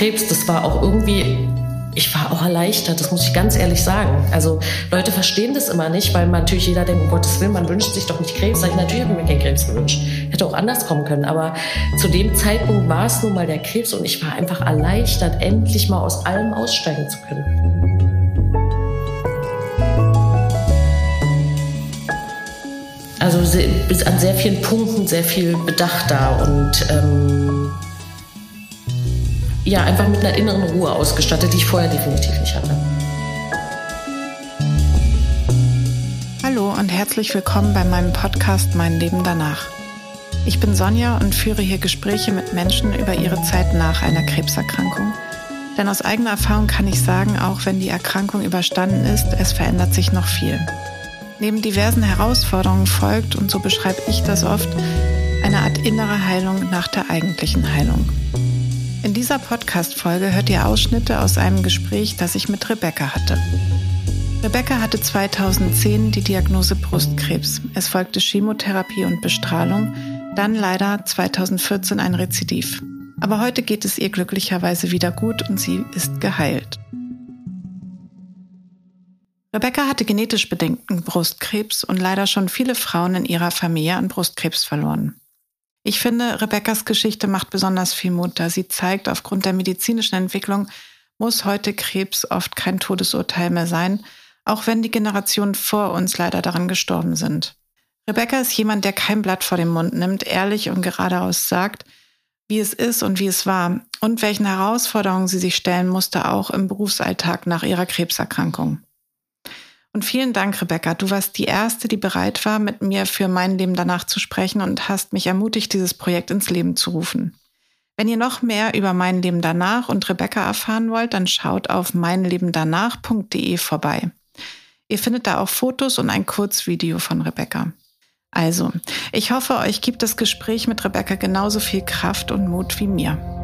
Krebs, das war auch irgendwie ich war auch erleichtert, das muss ich ganz ehrlich sagen. Also Leute verstehen das immer nicht, weil man natürlich jeder denkt, um Gottes Willen, man wünscht sich doch nicht Krebs. Sag ich, natürlich habe ich mir keinen Krebs gewünscht. Hätte auch anders kommen können. Aber zu dem Zeitpunkt war es nun mal der Krebs und ich war einfach erleichtert, endlich mal aus allem aussteigen zu können. Also bis an sehr vielen Punkten sehr viel Bedacht da und ähm, ja, einfach mit einer inneren Ruhe ausgestattet, die ich vorher definitiv nicht hatte. Hallo und herzlich willkommen bei meinem Podcast Mein Leben danach. Ich bin Sonja und führe hier Gespräche mit Menschen über ihre Zeit nach einer Krebserkrankung. Denn aus eigener Erfahrung kann ich sagen, auch wenn die Erkrankung überstanden ist, es verändert sich noch viel. Neben diversen Herausforderungen folgt, und so beschreibe ich das oft, eine Art innere Heilung nach der eigentlichen Heilung. In dieser Podcast-Folge hört ihr Ausschnitte aus einem Gespräch, das ich mit Rebecca hatte. Rebecca hatte 2010 die Diagnose Brustkrebs. Es folgte Chemotherapie und Bestrahlung, dann leider 2014 ein Rezidiv. Aber heute geht es ihr glücklicherweise wieder gut und sie ist geheilt. Rebecca hatte genetisch bedingten Brustkrebs und leider schon viele Frauen in ihrer Familie an Brustkrebs verloren. Ich finde, Rebekkas Geschichte macht besonders viel Mut, da sie zeigt, aufgrund der medizinischen Entwicklung muss heute Krebs oft kein Todesurteil mehr sein, auch wenn die Generationen vor uns leider daran gestorben sind. Rebecca ist jemand, der kein Blatt vor den Mund nimmt, ehrlich und geradeaus sagt, wie es ist und wie es war und welchen Herausforderungen sie sich stellen musste, auch im Berufsalltag nach ihrer Krebserkrankung. Und vielen Dank, Rebecca. Du warst die Erste, die bereit war, mit mir für mein Leben danach zu sprechen und hast mich ermutigt, dieses Projekt ins Leben zu rufen. Wenn ihr noch mehr über mein Leben danach und Rebecca erfahren wollt, dann schaut auf meinlebendanach.de vorbei. Ihr findet da auch Fotos und ein Kurzvideo von Rebecca. Also, ich hoffe, euch gibt das Gespräch mit Rebecca genauso viel Kraft und Mut wie mir.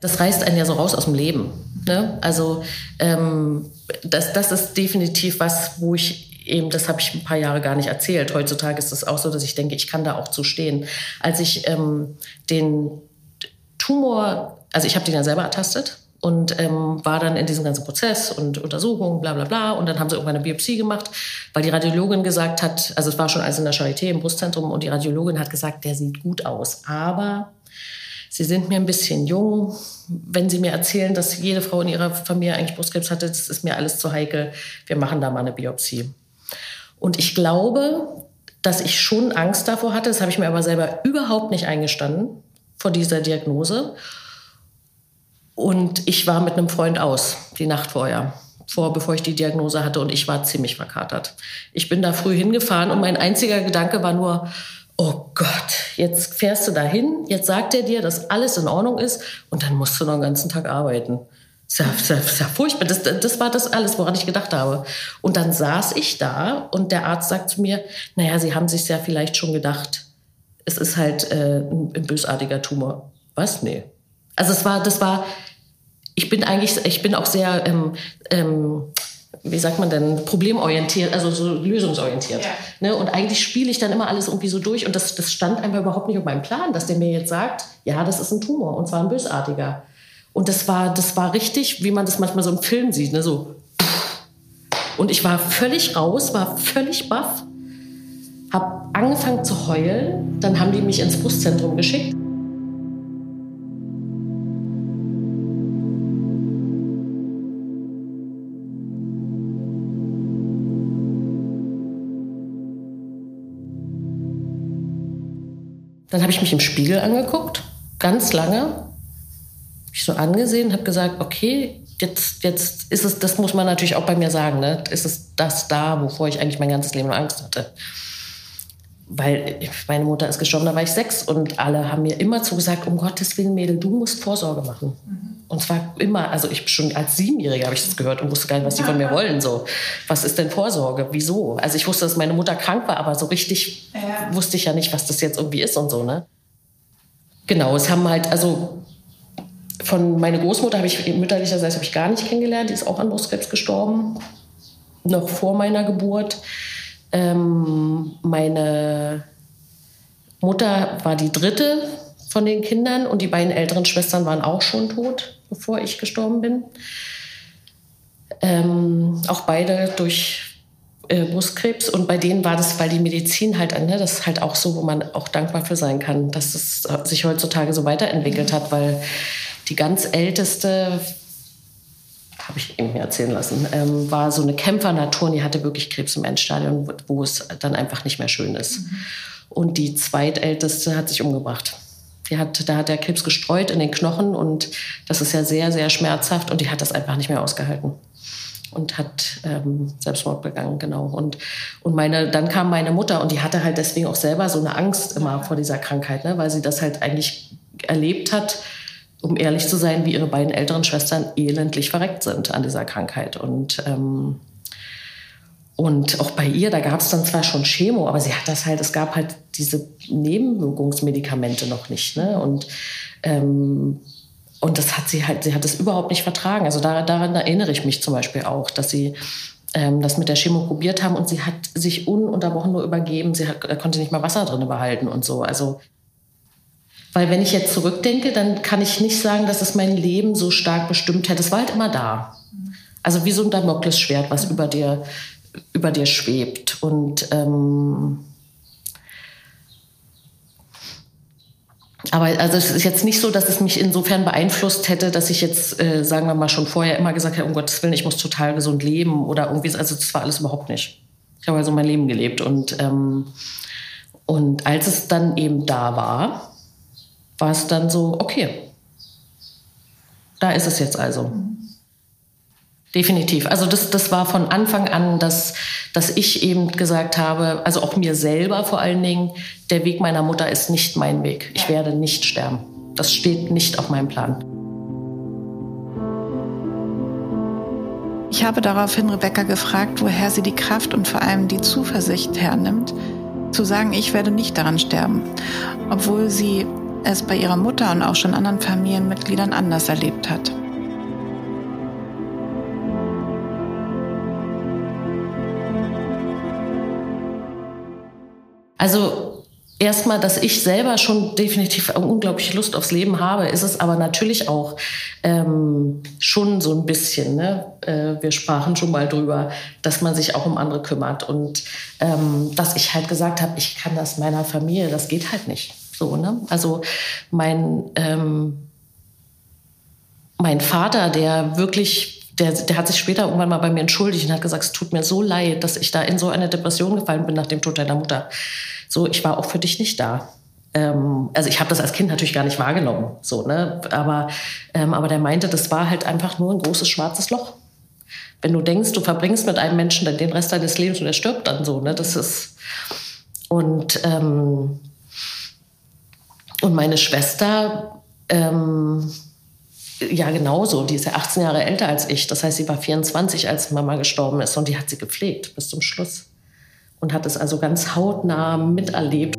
Das reißt einen ja so raus aus dem Leben. Ne? Also ähm, das, das ist definitiv was, wo ich eben, das habe ich ein paar Jahre gar nicht erzählt. Heutzutage ist es auch so, dass ich denke, ich kann da auch zu stehen. Als ich ähm, den Tumor, also ich habe den ja selber ertastet und ähm, war dann in diesem ganzen Prozess und Untersuchungen, bla bla bla. Und dann haben sie irgendwann eine Biopsie gemacht, weil die Radiologin gesagt hat, also es war schon alles in der Charité im Brustzentrum und die Radiologin hat gesagt, der sieht gut aus, aber Sie sind mir ein bisschen jung. Wenn Sie mir erzählen, dass jede Frau in ihrer Familie eigentlich Brustkrebs hatte, das ist mir alles zu heikel. Wir machen da mal eine Biopsie. Und ich glaube, dass ich schon Angst davor hatte. Das habe ich mir aber selber überhaupt nicht eingestanden vor dieser Diagnose. Und ich war mit einem Freund aus, die Nacht vorher, vor, bevor ich die Diagnose hatte. Und ich war ziemlich verkatert. Ich bin da früh hingefahren und mein einziger Gedanke war nur, oh Gott, jetzt fährst du dahin, jetzt sagt er dir, dass alles in Ordnung ist und dann musst du noch den ganzen Tag arbeiten. Das ist ja, ist ja furchtbar. Das, das war das alles, woran ich gedacht habe. Und dann saß ich da und der Arzt sagt zu mir, naja, Sie haben sich ja vielleicht schon gedacht, es ist halt äh, ein, ein bösartiger Tumor. Was? Nee. Also es war, das war, ich bin eigentlich, ich bin auch sehr ähm, ähm, wie sagt man denn, problemorientiert, also so lösungsorientiert. Ja. Ne? Und eigentlich spiele ich dann immer alles irgendwie so durch und das, das stand einfach überhaupt nicht auf meinem Plan, dass der mir jetzt sagt, ja, das ist ein Tumor und zwar ein bösartiger. Und das war, das war richtig, wie man das manchmal so im Film sieht, ne? so. Und ich war völlig raus, war völlig baff, habe angefangen zu heulen, dann haben die mich ins Brustzentrum geschickt. Dann habe ich mich im Spiegel angeguckt, ganz lange. Ich so angesehen, habe gesagt, okay, jetzt, jetzt ist es, das muss man natürlich auch bei mir sagen, ne? ist es das da, wovor ich eigentlich mein ganzes Leben Angst hatte. Weil meine Mutter ist gestorben, da war ich sechs und alle haben mir immer zugesagt, um Gottes Willen, Mädel, du musst Vorsorge machen. Mhm. Und zwar immer, also ich schon als Siebenjährige habe ich das gehört und wusste gar nicht, was die von mir wollen. So, was ist denn Vorsorge? Wieso? Also ich wusste, dass meine Mutter krank war, aber so richtig ja. wusste ich ja nicht, was das jetzt irgendwie ist und so, ne? Genau, es haben halt, also von meiner Großmutter habe ich mütterlicherseits habe ich gar nicht kennengelernt. Die ist auch an Brustkrebs gestorben, noch vor meiner Geburt. Ähm, meine Mutter war die dritte von den Kindern und die beiden älteren Schwestern waren auch schon tot, bevor ich gestorben bin. Ähm, auch beide durch äh, Brustkrebs und bei denen war das, weil die Medizin halt, ne, das ist halt auch so, wo man auch dankbar für sein kann, dass es sich heutzutage so weiterentwickelt hat, weil die ganz älteste, habe ich irgendwie erzählen lassen, ähm, war so eine Kämpfernatur und die hatte wirklich Krebs im Endstadium, wo es dann einfach nicht mehr schön ist. Mhm. Und die zweitälteste hat sich umgebracht. Die hat, da hat der Krebs gestreut in den Knochen und das ist ja sehr, sehr schmerzhaft und die hat das einfach nicht mehr ausgehalten und hat ähm, Selbstmord begangen, genau. Und, und meine, dann kam meine Mutter und die hatte halt deswegen auch selber so eine Angst immer vor dieser Krankheit, ne? weil sie das halt eigentlich erlebt hat, um ehrlich zu sein, wie ihre beiden älteren Schwestern elendlich verreckt sind an dieser Krankheit. Und, ähm, und auch bei ihr, da gab es dann zwar schon Chemo, aber sie hat das halt, es gab halt diese Nebenwirkungsmedikamente noch nicht. Ne? Und ähm, und das hat sie halt, sie hat es überhaupt nicht vertragen. Also daran, daran erinnere ich mich zum Beispiel auch, dass sie ähm, das mit der Chemo probiert haben und sie hat sich ununterbrochen nur übergeben. Sie hat, konnte nicht mal Wasser drin behalten und so. Also, weil wenn ich jetzt zurückdenke, dann kann ich nicht sagen, dass es mein Leben so stark bestimmt hätte. Es war halt immer da. Also wie so ein Damoklesschwert, was über dir, über dir schwebt. Und ähm, Aber also es ist jetzt nicht so, dass es mich insofern beeinflusst hätte, dass ich jetzt, äh, sagen wir mal, schon vorher immer gesagt hätte, um Gottes Willen, ich muss total gesund leben oder irgendwie. Also das war alles überhaupt nicht. Ich habe also mein Leben gelebt. Und, ähm, und als es dann eben da war, war es dann so, okay, da ist es jetzt also. Definitiv. Also das, das war von Anfang an, dass, dass ich eben gesagt habe, also auch mir selber vor allen Dingen, der Weg meiner Mutter ist nicht mein Weg. Ich werde nicht sterben. Das steht nicht auf meinem Plan. Ich habe daraufhin Rebecca gefragt, woher sie die Kraft und vor allem die Zuversicht hernimmt, zu sagen, ich werde nicht daran sterben, obwohl sie es bei ihrer Mutter und auch schon anderen Familienmitgliedern anders erlebt hat. Also erstmal, dass ich selber schon definitiv unglaubliche Lust aufs Leben habe, ist es aber natürlich auch ähm, schon so ein bisschen. Ne? Äh, wir sprachen schon mal drüber, dass man sich auch um andere kümmert und ähm, dass ich halt gesagt habe, ich kann das meiner Familie, das geht halt nicht. So, ne? Also mein ähm, mein Vater, der wirklich der, der hat sich später irgendwann mal bei mir entschuldigt und hat gesagt, es tut mir so leid, dass ich da in so eine Depression gefallen bin nach dem Tod deiner Mutter. So, ich war auch für dich nicht da. Ähm, also ich habe das als Kind natürlich gar nicht wahrgenommen, so ne. Aber ähm, aber der meinte, das war halt einfach nur ein großes schwarzes Loch. Wenn du denkst, du verbringst mit einem Menschen dann den Rest deines Lebens und er stirbt dann so, ne. Das ist und ähm, und meine Schwester ähm, ja, genauso. Die ist ja 18 Jahre älter als ich. Das heißt, sie war 24, als Mama gestorben ist und die hat sie gepflegt bis zum Schluss. Und hat es also ganz hautnah miterlebt.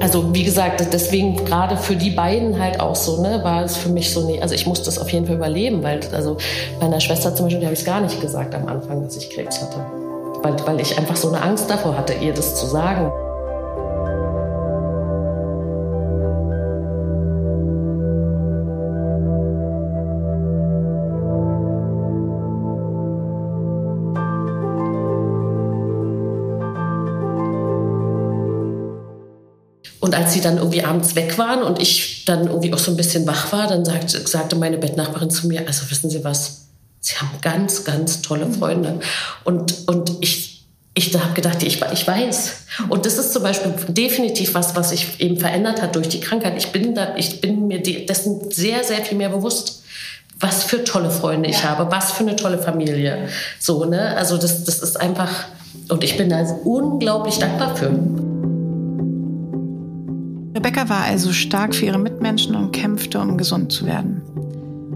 Also wie gesagt, deswegen gerade für die beiden halt auch so, ne, war es für mich so, nee, also ich musste das auf jeden Fall überleben, weil also meiner Schwester zum Beispiel, die habe ich es gar nicht gesagt am Anfang, dass ich Krebs hatte, weil, weil ich einfach so eine Angst davor hatte, ihr das zu sagen. Und als sie dann irgendwie abends weg waren und ich dann irgendwie auch so ein bisschen wach war, dann sagte, sagte meine Bettnachbarin zu mir, also wissen Sie was, Sie haben ganz, ganz tolle Freunde. Und, und ich, ich habe gedacht, ich, ich weiß. Und das ist zum Beispiel definitiv was, was sich eben verändert hat durch die Krankheit. Ich bin, da, ich bin mir dessen sehr, sehr viel mehr bewusst was für tolle Freunde ich habe, was für eine tolle Familie. So, ne? Also das, das ist einfach, und ich bin da unglaublich dankbar für. Rebecca war also stark für ihre Mitmenschen und kämpfte, um gesund zu werden.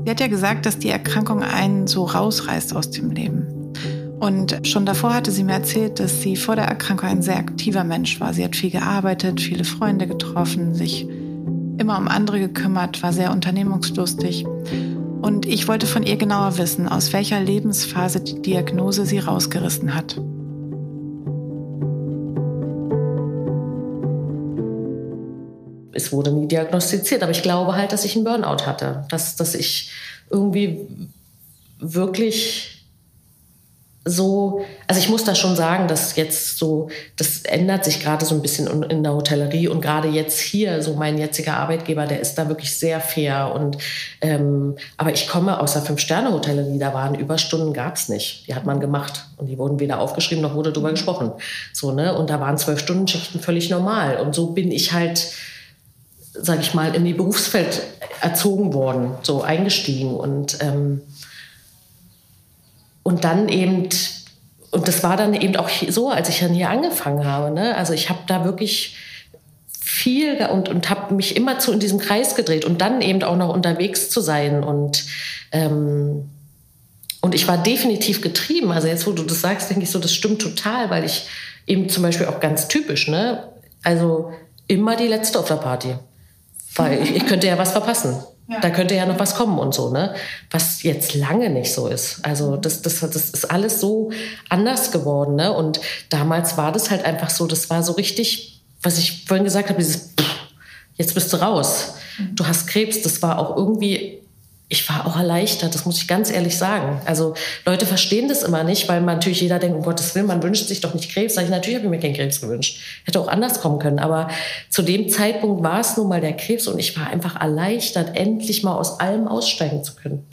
Sie hat ja gesagt, dass die Erkrankung einen so rausreißt aus dem Leben. Und schon davor hatte sie mir erzählt, dass sie vor der Erkrankung ein sehr aktiver Mensch war. Sie hat viel gearbeitet, viele Freunde getroffen, sich immer um andere gekümmert, war sehr unternehmungslustig. Und ich wollte von ihr genauer wissen, aus welcher Lebensphase die Diagnose sie rausgerissen hat. Es wurde nie diagnostiziert, aber ich glaube halt, dass ich einen Burnout hatte, dass, dass ich irgendwie wirklich so, also ich muss da schon sagen, dass jetzt so, das ändert sich gerade so ein bisschen in der Hotellerie und gerade jetzt hier, so mein jetziger Arbeitgeber, der ist da wirklich sehr fair und ähm, aber ich komme aus der Fünf-Sterne-Hotellerie, da waren Überstunden gab's nicht, die hat man gemacht und die wurden weder aufgeschrieben noch wurde drüber gesprochen, so ne? Und da waren zwölf Stunden Schichten völlig normal. Und so bin ich halt sage ich mal in die Berufsfeld erzogen worden, so eingestiegen und ähm, und dann eben, und das war dann eben auch so, als ich dann hier angefangen habe. Ne? Also ich habe da wirklich viel und, und habe mich immer zu in diesem Kreis gedreht und dann eben auch noch unterwegs zu sein und ähm, und ich war definitiv getrieben. Also jetzt, wo du das sagst, denke ich so, das stimmt total, weil ich eben zum Beispiel auch ganz typisch, ne? Also immer die letzte auf der Party. Weil ich, ich könnte ja was verpassen. Ja. Da könnte ja noch was kommen und so, ne? Was jetzt lange nicht so ist. Also das, das, das ist alles so anders geworden, ne? Und damals war das halt einfach so, das war so richtig, was ich vorhin gesagt habe, dieses, jetzt bist du raus. Mhm. Du hast Krebs, das war auch irgendwie ich war auch erleichtert, das muss ich ganz ehrlich sagen. Also Leute verstehen das immer nicht, weil man natürlich jeder denkt, um Gottes Willen, man wünscht sich doch nicht Krebs. Sag ich, natürlich habe ich mir keinen Krebs gewünscht. Hätte auch anders kommen können. Aber zu dem Zeitpunkt war es nun mal der Krebs und ich war einfach erleichtert, endlich mal aus allem aussteigen zu können.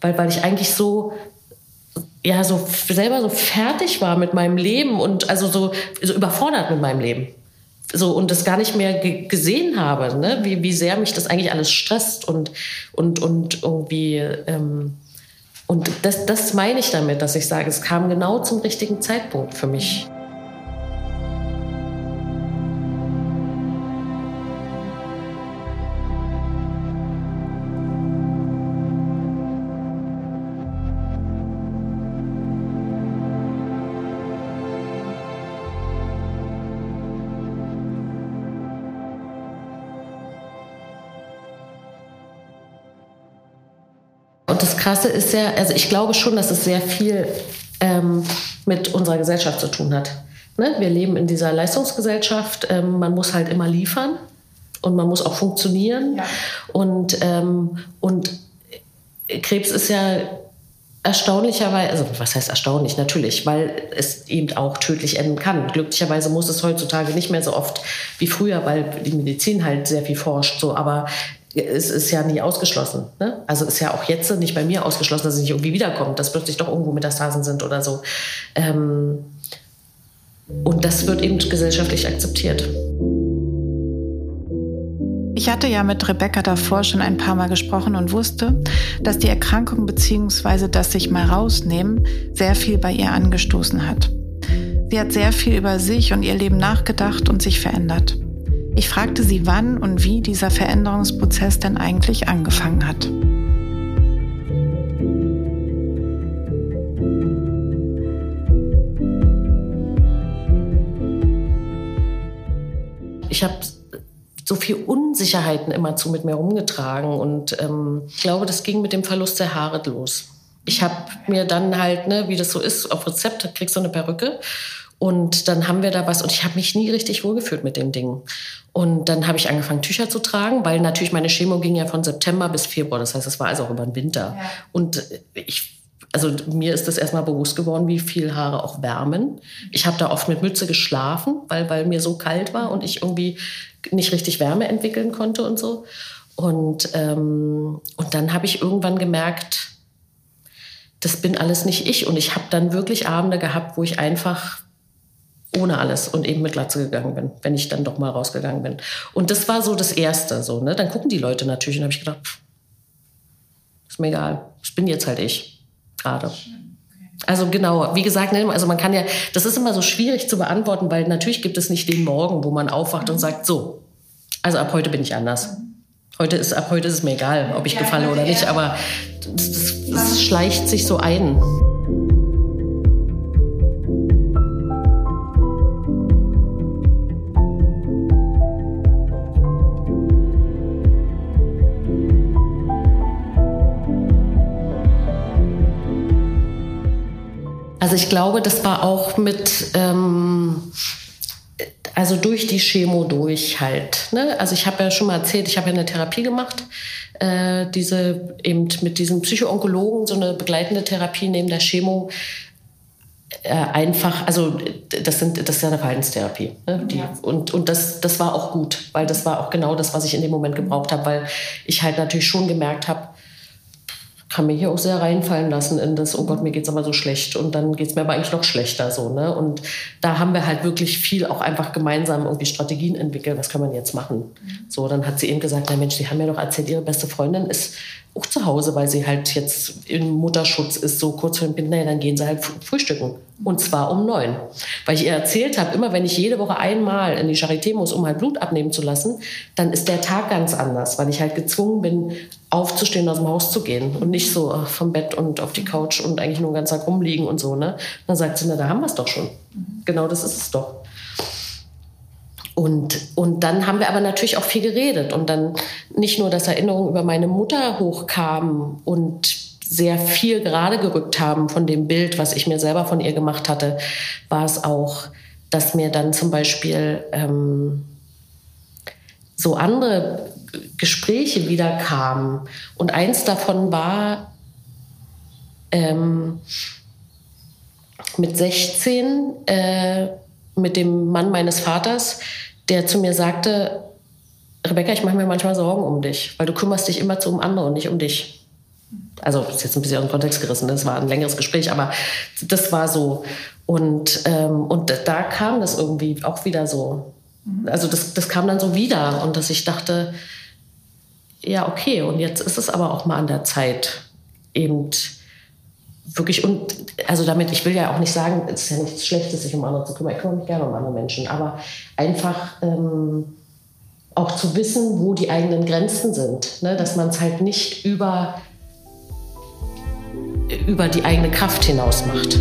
Weil, weil ich eigentlich so, ja, so selber so fertig war mit meinem Leben und also so, so überfordert mit meinem Leben so und das gar nicht mehr gesehen habe, ne? wie, wie sehr mich das eigentlich alles stresst und, und, und irgendwie. Ähm, und das, das meine ich damit, dass ich sage, es kam genau zum richtigen Zeitpunkt für mich. Krasse ist ja, also ich glaube schon, dass es sehr viel ähm, mit unserer Gesellschaft zu tun hat. Ne? Wir leben in dieser Leistungsgesellschaft, ähm, man muss halt immer liefern und man muss auch funktionieren. Ja. Und, ähm, und Krebs ist ja erstaunlicherweise, also was heißt erstaunlich? Natürlich, weil es eben auch tödlich enden kann. Glücklicherweise muss es heutzutage nicht mehr so oft wie früher, weil die Medizin halt sehr viel forscht. So, aber es ist ja nie ausgeschlossen. Ne? Also ist ja auch jetzt nicht bei mir ausgeschlossen, dass es nicht irgendwie wiederkommt, dass plötzlich doch irgendwo Metastasen sind oder so. Ähm, und das wird eben gesellschaftlich akzeptiert. Ich hatte ja mit Rebecca davor schon ein paar Mal gesprochen und wusste, dass die Erkrankung bzw. das sich mal rausnehmen sehr viel bei ihr angestoßen hat. Sie hat sehr viel über sich und ihr Leben nachgedacht und sich verändert. Ich fragte sie, wann und wie dieser Veränderungsprozess denn eigentlich angefangen hat. Ich habe so viel Unsicherheiten immer zu mit mir rumgetragen und ähm, ich glaube, das ging mit dem Verlust der Haare los. Ich habe mir dann halt, ne, wie das so ist, auf Rezept kriegst du eine Perücke und dann haben wir da was und ich habe mich nie richtig wohlgefühlt mit dem Ding. Und dann habe ich angefangen, Tücher zu tragen, weil natürlich meine Chemo ging ja von September bis Februar. Das heißt, es war also auch über den Winter. Ja. Und ich, also mir ist das erstmal bewusst geworden, wie viel Haare auch wärmen. Ich habe da oft mit Mütze geschlafen, weil, weil mir so kalt war und ich irgendwie nicht richtig Wärme entwickeln konnte und so. Und, ähm, und dann habe ich irgendwann gemerkt, das bin alles nicht ich. Und ich habe dann wirklich Abende gehabt, wo ich einfach ohne alles und eben mit Glatze gegangen bin, wenn ich dann doch mal rausgegangen bin. Und das war so das Erste. So, ne? Dann gucken die Leute natürlich und habe ich gedacht, pff, ist mir egal, ich bin jetzt halt ich gerade. Also genau, wie gesagt, ne, also man kann ja, das ist immer so schwierig zu beantworten, weil natürlich gibt es nicht den Morgen, wo man aufwacht und sagt, so, also ab heute bin ich anders. Heute ist, ab heute ist es mir egal, ob ich gefalle oder nicht, aber das, das, das schleicht sich so ein. Also ich glaube, das war auch mit, ähm, also durch die Chemo durch halt. Ne? Also ich habe ja schon mal erzählt, ich habe ja eine Therapie gemacht, äh, diese eben mit diesem Psychoonkologen so eine begleitende Therapie neben der Chemo. Äh, einfach, also das sind das ist ja eine Verhaltenstherapie. Ne? Die, ja. Und, und das, das war auch gut, weil das war auch genau das, was ich in dem Moment gebraucht habe, weil ich halt natürlich schon gemerkt habe, kann mir hier auch sehr reinfallen lassen in das, oh Gott, mir geht's aber so schlecht und dann geht's mir aber eigentlich noch schlechter so, ne? Und da haben wir halt wirklich viel auch einfach gemeinsam irgendwie Strategien entwickelt, was kann man jetzt machen? So, dann hat sie eben gesagt, na Mensch, die haben mir doch erzählt, ihre beste Freundin ist auch zu Hause, weil sie halt jetzt in Mutterschutz ist, so kurz vor dem Kind, naja, dann gehen sie halt frühstücken. Und zwar um neun. Weil ich ihr erzählt habe, immer wenn ich jede Woche einmal in die Charité muss, um halt Blut abnehmen zu lassen, dann ist der Tag ganz anders, weil ich halt gezwungen bin, aufzustehen, aus dem Haus zu gehen und nicht so ach, vom Bett und auf die Couch und eigentlich nur den ganzen Tag rumliegen und so. Ne? Dann sagt sie, na, da haben wir es doch schon. Genau das ist es doch. Und, und dann haben wir aber natürlich auch viel geredet und dann nicht nur, dass Erinnerungen über meine Mutter hochkamen und sehr viel gerade gerückt haben von dem Bild, was ich mir selber von ihr gemacht hatte, war es auch, dass mir dann zum Beispiel ähm, so andere Gespräche wieder kamen. Und eins davon war ähm, mit 16 äh, mit dem Mann meines Vaters, der zu mir sagte, Rebecca, ich mache mir manchmal Sorgen um dich, weil du kümmerst dich immer zu um andere und nicht um dich. Also das ist jetzt ein bisschen aus dem Kontext gerissen, das war ein längeres Gespräch, aber das war so. Und, ähm, und da kam das irgendwie auch wieder so. Also das, das kam dann so wieder und dass ich dachte, ja, okay, und jetzt ist es aber auch mal an der Zeit, eben wirklich und also damit, ich will ja auch nicht sagen, es ist ja nichts Schlechtes, sich um andere zu kümmern. Ich kümmere mich gerne um andere Menschen, aber einfach ähm, auch zu wissen, wo die eigenen Grenzen sind, ne? dass man es halt nicht über, über die eigene Kraft hinaus macht.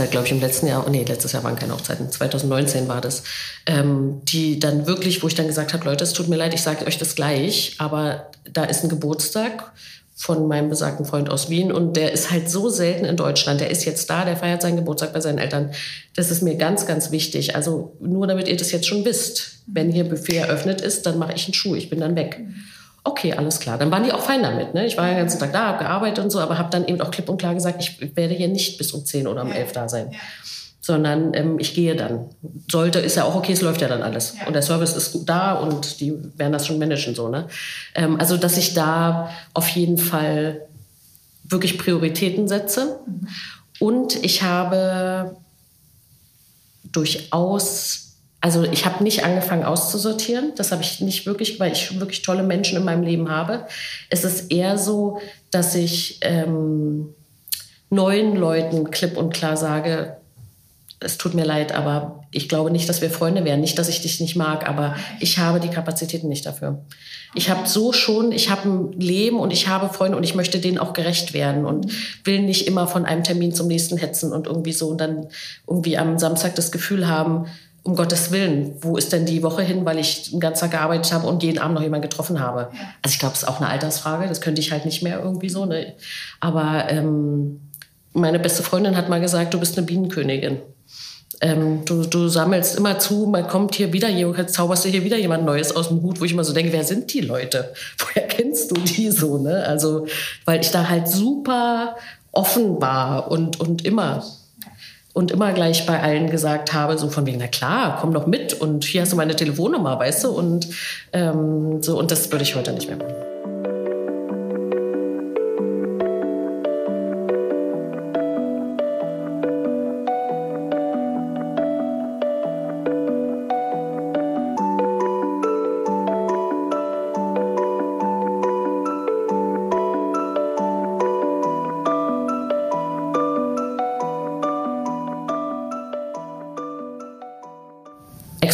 Hochzeit, glaube ich, im letzten Jahr, nee, letztes Jahr waren keine Hochzeiten, 2019 war das, ähm, die dann wirklich, wo ich dann gesagt habe, Leute, es tut mir leid, ich sage euch das gleich, aber da ist ein Geburtstag von meinem besagten Freund aus Wien und der ist halt so selten in Deutschland. Der ist jetzt da, der feiert seinen Geburtstag bei seinen Eltern. Das ist mir ganz, ganz wichtig. Also nur damit ihr das jetzt schon wisst. Wenn hier Buffet eröffnet ist, dann mache ich einen Schuh, ich bin dann weg. Okay, alles klar. Dann waren die auch fein damit. Ne? Ich war ja den ganzen Tag da, habe gearbeitet und so, aber habe dann eben auch klipp und klar gesagt, ich werde hier nicht bis um 10 oder um 11 da sein. Ja. Sondern ähm, ich gehe dann. Sollte, ist ja auch okay, es läuft ja dann alles. Ja. Und der Service ist da und die werden das schon managen. So, ne? Ähm, also, dass ich da auf jeden Fall wirklich Prioritäten setze. Mhm. Und ich habe durchaus also ich habe nicht angefangen auszusortieren. Das habe ich nicht wirklich, weil ich wirklich tolle Menschen in meinem Leben habe. Es ist eher so, dass ich ähm, neuen Leuten klipp und klar sage, es tut mir leid, aber ich glaube nicht, dass wir Freunde wären. Nicht, dass ich dich nicht mag, aber ich habe die Kapazitäten nicht dafür. Ich habe so schon, ich habe ein Leben und ich habe Freunde und ich möchte denen auch gerecht werden und will nicht immer von einem Termin zum nächsten hetzen und irgendwie so und dann irgendwie am Samstag das Gefühl haben, um Gottes Willen, wo ist denn die Woche hin, weil ich den ganzen Tag gearbeitet habe und jeden Abend noch jemanden getroffen habe? Also ich glaube, es ist auch eine Altersfrage, das könnte ich halt nicht mehr irgendwie so. Ne? Aber ähm, meine beste Freundin hat mal gesagt, du bist eine Bienenkönigin. Ähm, du, du, sammelst immer zu, man kommt hier wieder, jetzt zauberst du hier wieder jemand Neues aus dem Hut, wo ich immer so denke, wer sind die Leute? Woher kennst du die so? Ne? Also, weil ich da halt super offen war und, und immer und immer gleich bei allen gesagt habe, so von wegen, na klar, komm doch mit und hier hast du meine Telefonnummer, weißt du, und ähm, so, und das würde ich heute nicht mehr machen.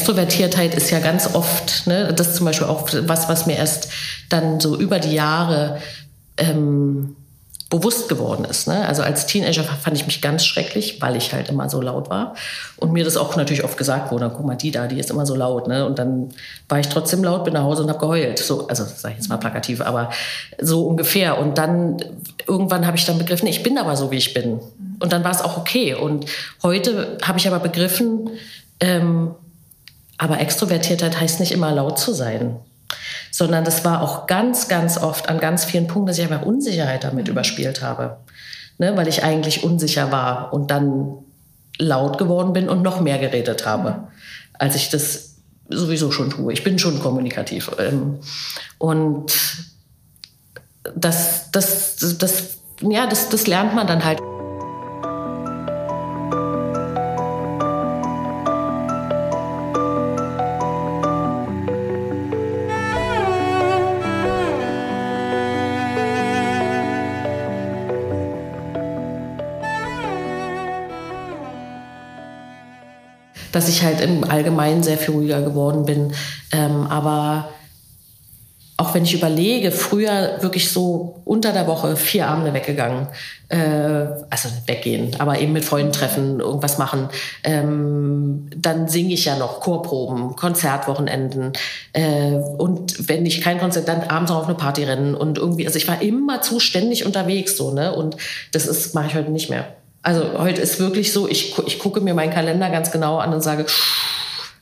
Extrovertiertheit ist ja ganz oft, ne, das ist zum Beispiel auch was, was mir erst dann so über die Jahre ähm, bewusst geworden ist. Ne? Also als Teenager fand ich mich ganz schrecklich, weil ich halt immer so laut war. Und mir das auch natürlich oft gesagt wurde, guck mal, die da, die ist immer so laut. Ne? Und dann war ich trotzdem laut, bin nach Hause und habe geheult. So, also sage ich jetzt mal plakativ, aber so ungefähr. Und dann irgendwann habe ich dann begriffen, ich bin aber so, wie ich bin. Und dann war es auch okay. Und heute habe ich aber begriffen, ähm, aber Extrovertiertheit heißt nicht immer laut zu sein sondern das war auch ganz, ganz oft an ganz vielen Punkten, dass ich einfach Unsicherheit damit mhm. überspielt habe, ne, weil ich eigentlich unsicher war und dann laut geworden bin und noch mehr geredet habe, mhm. als ich das sowieso schon tue. Ich bin schon kommunikativ. Ähm, und das, das, das, ja, das, das lernt man dann halt. Dass ich halt im Allgemeinen sehr viel ruhiger geworden bin. Ähm, aber auch wenn ich überlege, früher wirklich so unter der Woche vier Abende weggegangen, äh, also weggehen, aber eben mit Freunden treffen, irgendwas machen. Ähm, dann singe ich ja noch Chorproben, Konzertwochenenden äh, und wenn ich kein Konzert, dann abends auch auf eine Party rennen und irgendwie, also ich war immer zuständig unterwegs so ne und das ist mache ich heute nicht mehr. Also heute ist wirklich so, ich, ich gucke mir meinen Kalender ganz genau an und sage,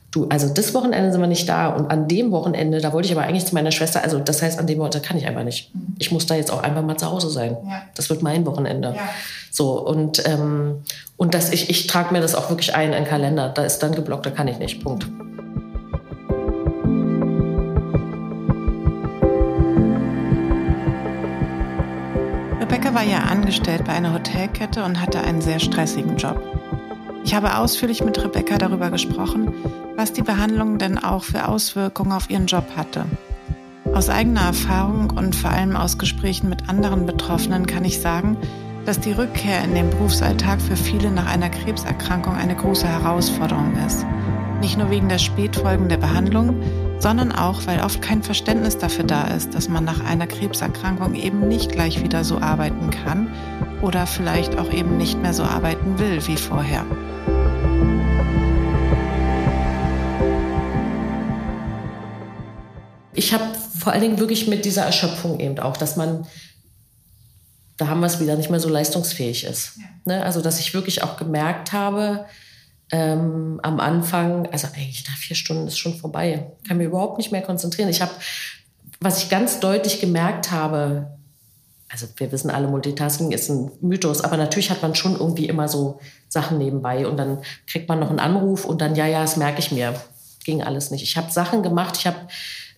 du, also das Wochenende sind wir nicht da und an dem Wochenende, da wollte ich aber eigentlich zu meiner Schwester, also das heißt, an dem Wochenende kann ich einfach nicht. Mhm. Ich muss da jetzt auch einfach mal zu Hause sein. Ja. Das wird mein Wochenende. Ja. So und ähm, und das, ich, ich trage mir das auch wirklich ein, ein Kalender. Da ist dann geblockt, da kann ich nicht. Punkt. War ja angestellt bei einer Hotelkette und hatte einen sehr stressigen Job. Ich habe ausführlich mit Rebecca darüber gesprochen, was die Behandlung denn auch für Auswirkungen auf ihren Job hatte. Aus eigener Erfahrung und vor allem aus Gesprächen mit anderen Betroffenen kann ich sagen, dass die Rückkehr in den Berufsalltag für viele nach einer Krebserkrankung eine große Herausforderung ist. Nicht nur wegen der Spätfolgen der Behandlung, sondern auch, weil oft kein Verständnis dafür da ist, dass man nach einer Krebserkrankung eben nicht gleich wieder so arbeiten kann oder vielleicht auch eben nicht mehr so arbeiten will wie vorher. Ich habe vor allen Dingen wirklich mit dieser Erschöpfung eben auch, dass man, da haben wir es wieder, nicht mehr so leistungsfähig ist. Ja. Ne? Also, dass ich wirklich auch gemerkt habe, ähm, am Anfang, also eigentlich nach vier Stunden ist schon vorbei. Kann mich überhaupt nicht mehr konzentrieren. Ich habe, was ich ganz deutlich gemerkt habe, also wir wissen alle, Multitasking ist ein Mythos, aber natürlich hat man schon irgendwie immer so Sachen nebenbei und dann kriegt man noch einen Anruf und dann, ja, ja, das merke ich mir. Ging alles nicht. Ich habe Sachen gemacht, ich habe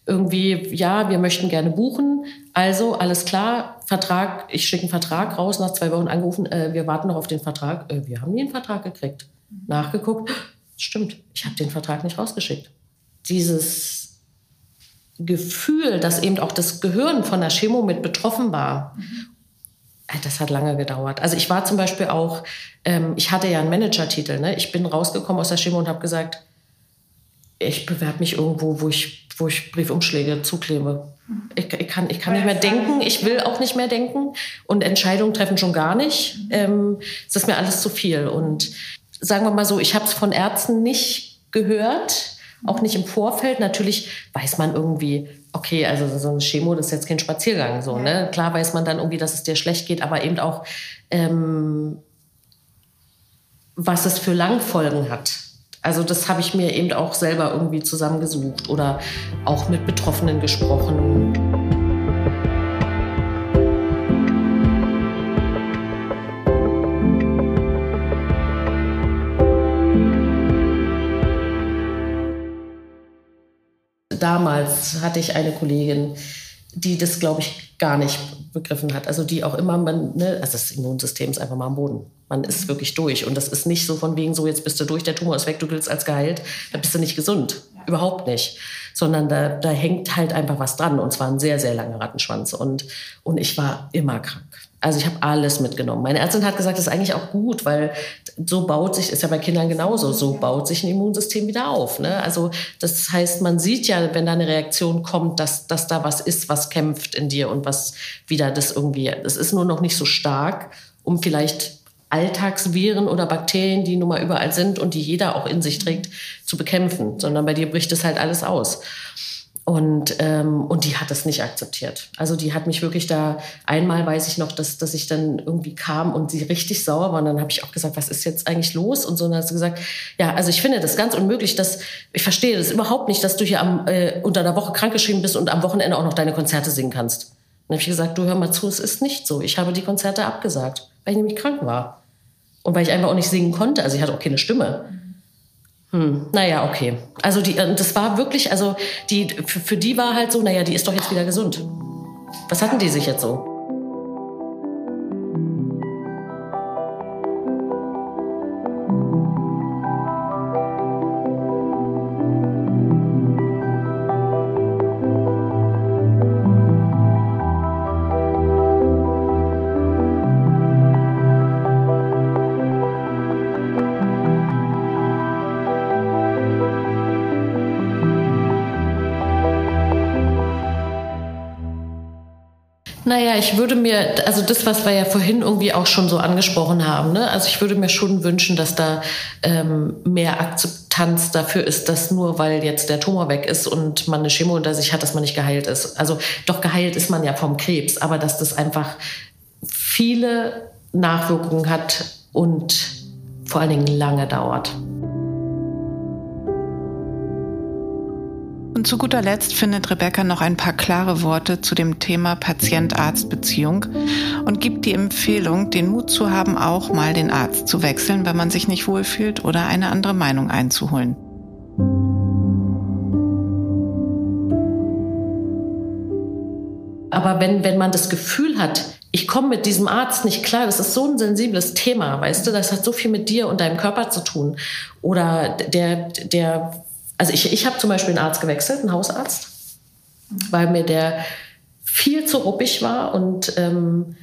irgendwie, ja, wir möchten gerne buchen. Also, alles klar, Vertrag, ich schicke einen Vertrag raus, nach zwei Wochen angerufen, äh, wir warten noch auf den Vertrag. Äh, wir haben nie einen Vertrag gekriegt nachgeguckt. Stimmt, ich habe den Vertrag nicht rausgeschickt. Dieses Gefühl, dass eben auch das Gehirn von der Chemo mit betroffen war, mhm. das hat lange gedauert. Also ich war zum Beispiel auch, ähm, ich hatte ja einen Manager-Titel. Ne? Ich bin rausgekommen aus der Chemo und habe gesagt, ich bewerbe mich irgendwo, wo ich, wo ich Briefumschläge zuklebe. Mhm. Ich, ich, kann, ich kann nicht mehr denken, ich will auch nicht mehr denken und Entscheidungen treffen schon gar nicht. Mhm. Ähm, es ist mir alles zu viel. Und sagen wir mal so, ich habe es von Ärzten nicht gehört, auch nicht im Vorfeld. Natürlich weiß man irgendwie, okay, also so ein Chemo, das ist jetzt kein Spaziergang. So, ne? Klar weiß man dann irgendwie, dass es dir schlecht geht, aber eben auch, ähm, was es für Langfolgen hat. Also das habe ich mir eben auch selber irgendwie zusammengesucht oder auch mit Betroffenen gesprochen. Damals hatte ich eine Kollegin, die das, glaube ich, gar nicht begriffen hat. Also die auch immer, man, ne, also das Immunsystem ist einfach mal am Boden. Man ist wirklich durch. Und das ist nicht so von wegen, so jetzt bist du durch, der Tumor ist weg, du giltst als geheilt, da bist du nicht gesund. Überhaupt nicht. Sondern da, da hängt halt einfach was dran. Und zwar ein sehr, sehr langer Rattenschwanz. Und, und ich war immer krank. Also ich habe alles mitgenommen. Meine Ärztin hat gesagt, das ist eigentlich auch gut, weil so baut sich, ist ja bei Kindern genauso, so baut sich ein Immunsystem wieder auf. Ne? Also das heißt, man sieht ja, wenn da eine Reaktion kommt, dass, dass da was ist, was kämpft in dir und was wieder das irgendwie, das ist nur noch nicht so stark, um vielleicht Alltagsviren oder Bakterien, die nun mal überall sind und die jeder auch in sich trägt, zu bekämpfen, sondern bei dir bricht es halt alles aus. Und, ähm, und die hat das nicht akzeptiert. Also die hat mich wirklich da, einmal weiß ich noch, dass, dass ich dann irgendwie kam und sie richtig sauer war. Und dann habe ich auch gesagt, was ist jetzt eigentlich los? Und so, und dann hat sie gesagt, ja, also ich finde das ganz unmöglich, dass, ich verstehe das überhaupt nicht, dass du hier am, äh, unter der Woche krankgeschrieben bist und am Wochenende auch noch deine Konzerte singen kannst. Dann habe ich gesagt, du hör mal zu, es ist nicht so. Ich habe die Konzerte abgesagt, weil ich nämlich krank war. Und weil ich einfach auch nicht singen konnte. Also ich hatte auch keine Stimme. Hm, naja, okay. Also die, äh, das war wirklich, also die, für, für die war halt so, naja, die ist doch jetzt wieder gesund. Was hatten die sich jetzt so? Ich würde mir, also das, was wir ja vorhin irgendwie auch schon so angesprochen haben, ne? also ich würde mir schon wünschen, dass da ähm, mehr Akzeptanz dafür ist, dass nur weil jetzt der Tumor weg ist und man eine Chemo unter sich hat, dass man nicht geheilt ist. Also doch geheilt ist man ja vom Krebs, aber dass das einfach viele Nachwirkungen hat und vor allen Dingen lange dauert. Und zu guter Letzt findet Rebecca noch ein paar klare Worte zu dem Thema Patient-Arzt-Beziehung und gibt die Empfehlung, den Mut zu haben, auch mal den Arzt zu wechseln, wenn man sich nicht wohlfühlt oder eine andere Meinung einzuholen. Aber wenn, wenn man das Gefühl hat, ich komme mit diesem Arzt nicht klar, das ist so ein sensibles Thema, weißt du, das hat so viel mit dir und deinem Körper zu tun. Oder der, der also ich, ich habe zum Beispiel einen Arzt gewechselt, einen Hausarzt, weil mir der viel zu ruppig war und ähm,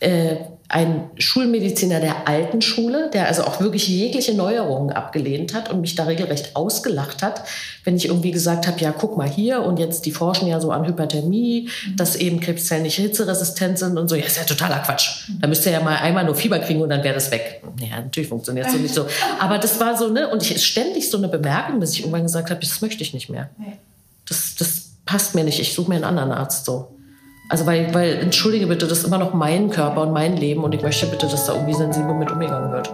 äh, ein Schulmediziner der alten Schule, der also auch wirklich jegliche Neuerungen abgelehnt hat und mich da regelrecht ausgelacht hat, wenn ich irgendwie gesagt habe, ja, guck mal hier und jetzt, die forschen ja so an Hyperthermie, mhm. dass eben Krebszellen nicht hitzeresistent sind und so. Ja, ist ja totaler Quatsch. Da müsst ihr ja mal einmal nur Fieber kriegen und dann wäre das weg. Ja, natürlich funktioniert so nicht so. Aber das war so, ne, und ich ständig so eine Bemerkung, bis ich irgendwann gesagt habe, das möchte ich nicht mehr. Das, das passt mir nicht, ich suche mir einen anderen Arzt so. Also weil, weil, entschuldige bitte, das ist immer noch mein Körper und mein Leben und ich möchte bitte, dass da irgendwie sensibel mit umgegangen wird.